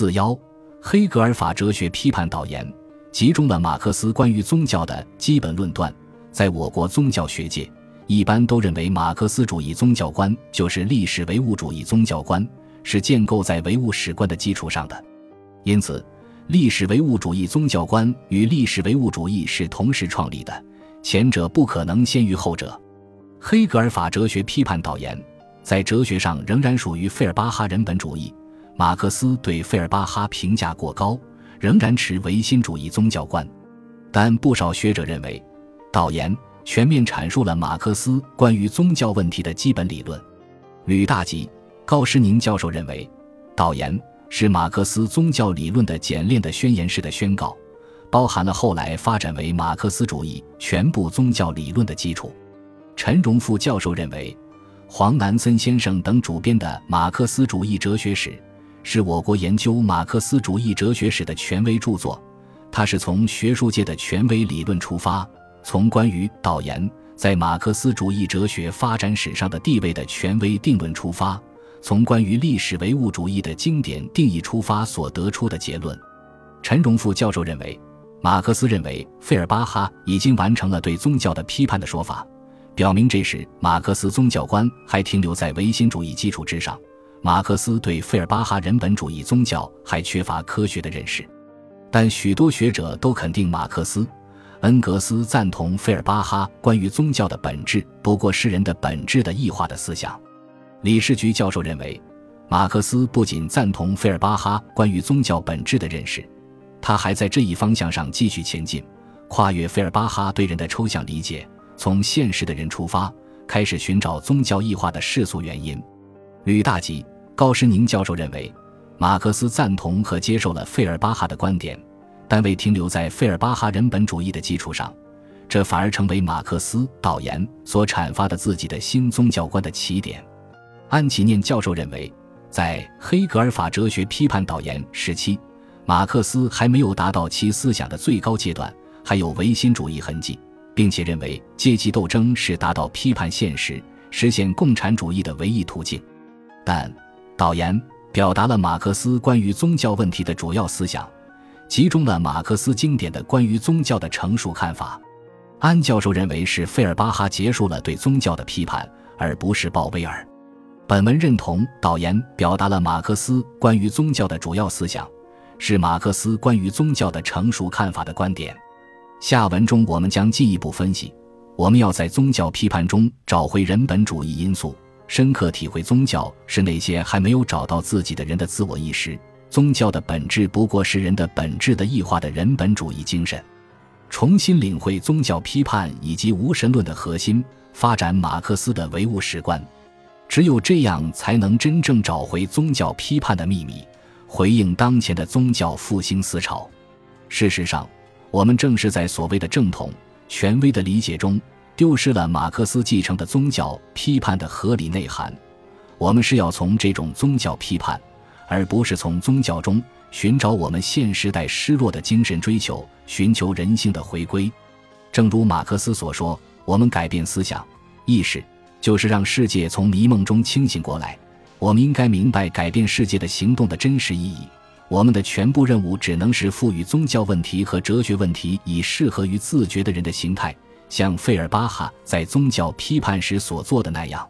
四幺，黑格尔法哲学批判导言，集中了马克思关于宗教的基本论断。在我国宗教学界，一般都认为马克思主义宗教观就是历史唯物主义宗教观，是建构在唯物史观的基础上的。因此，历史唯物主义宗教观与历史唯物主义是同时创立的，前者不可能先于后者。黑格尔法哲学批判导言，在哲学上仍然属于费尔巴哈人本主义。马克思对费尔巴哈评价过高，仍然持唯心主义宗教观，但不少学者认为，导言全面阐述了马克思关于宗教问题的基本理论。吕大吉、高诗宁教授认为，导言是马克思宗教理论的简练的宣言式的宣告，包含了后来发展为马克思主义全部宗教理论的基础。陈荣富教授认为，黄南森先生等主编的《马克思主义哲学史》。是我国研究马克思主义哲学史的权威著作，它是从学术界的权威理论出发，从关于导言在马克思主义哲学发展史上的地位的权威定论出发，从关于历史唯物主义的经典定义出发所得出的结论。陈荣富教授认为，马克思认为费尔巴哈已经完成了对宗教的批判的说法，表明这时马克思宗教观还停留在唯心主义基础之上。马克思对费尔巴哈人本主义宗教还缺乏科学的认识，但许多学者都肯定马克思、恩格斯赞同费尔巴哈关于宗教的本质不过是人的本质的异化的思想。李士菊教授认为，马克思不仅赞同费尔巴哈关于宗教本质的认识，他还在这一方向上继续前进，跨越费尔巴哈对人的抽象理解，从现实的人出发，开始寻找宗教异化的世俗原因。吕大吉、高诗宁教授认为，马克思赞同和接受了费尔巴哈的观点，但未停留在费尔巴哈人本主义的基础上，这反而成为马克思导言所阐发的自己的新宗教观的起点。安启念教授认为，在黑格尔法哲学批判导言时期，马克思还没有达到其思想的最高阶段，还有唯心主义痕迹，并且认为阶级斗争是达到批判现实、实现共产主义的唯一途径。但导言表达了马克思关于宗教问题的主要思想，集中了马克思经典的关于宗教的成熟看法。安教授认为是费尔巴哈结束了对宗教的批判，而不是鲍威尔。本文认同导言表达了马克思关于宗教的主要思想，是马克思关于宗教的成熟看法的观点。下文中我们将进一步分析，我们要在宗教批判中找回人本主义因素。深刻体会宗教是那些还没有找到自己的人的自我意识。宗教的本质不过是人的本质的异化的人本主义精神。重新领会宗教批判以及无神论的核心，发展马克思的唯物史观。只有这样，才能真正找回宗教批判的秘密，回应当前的宗教复兴思潮。事实上，我们正是在所谓的正统、权威的理解中。丢失了马克思继承的宗教批判的合理内涵。我们是要从这种宗教批判，而不是从宗教中寻找我们现时代失落的精神追求，寻求人性的回归。正如马克思所说：“我们改变思想意识，就是让世界从迷梦中清醒过来。我们应该明白改变世界的行动的真实意义。我们的全部任务只能是赋予宗教问题和哲学问题以适合于自觉的人的形态。”像费尔巴哈在宗教批判时所做的那样。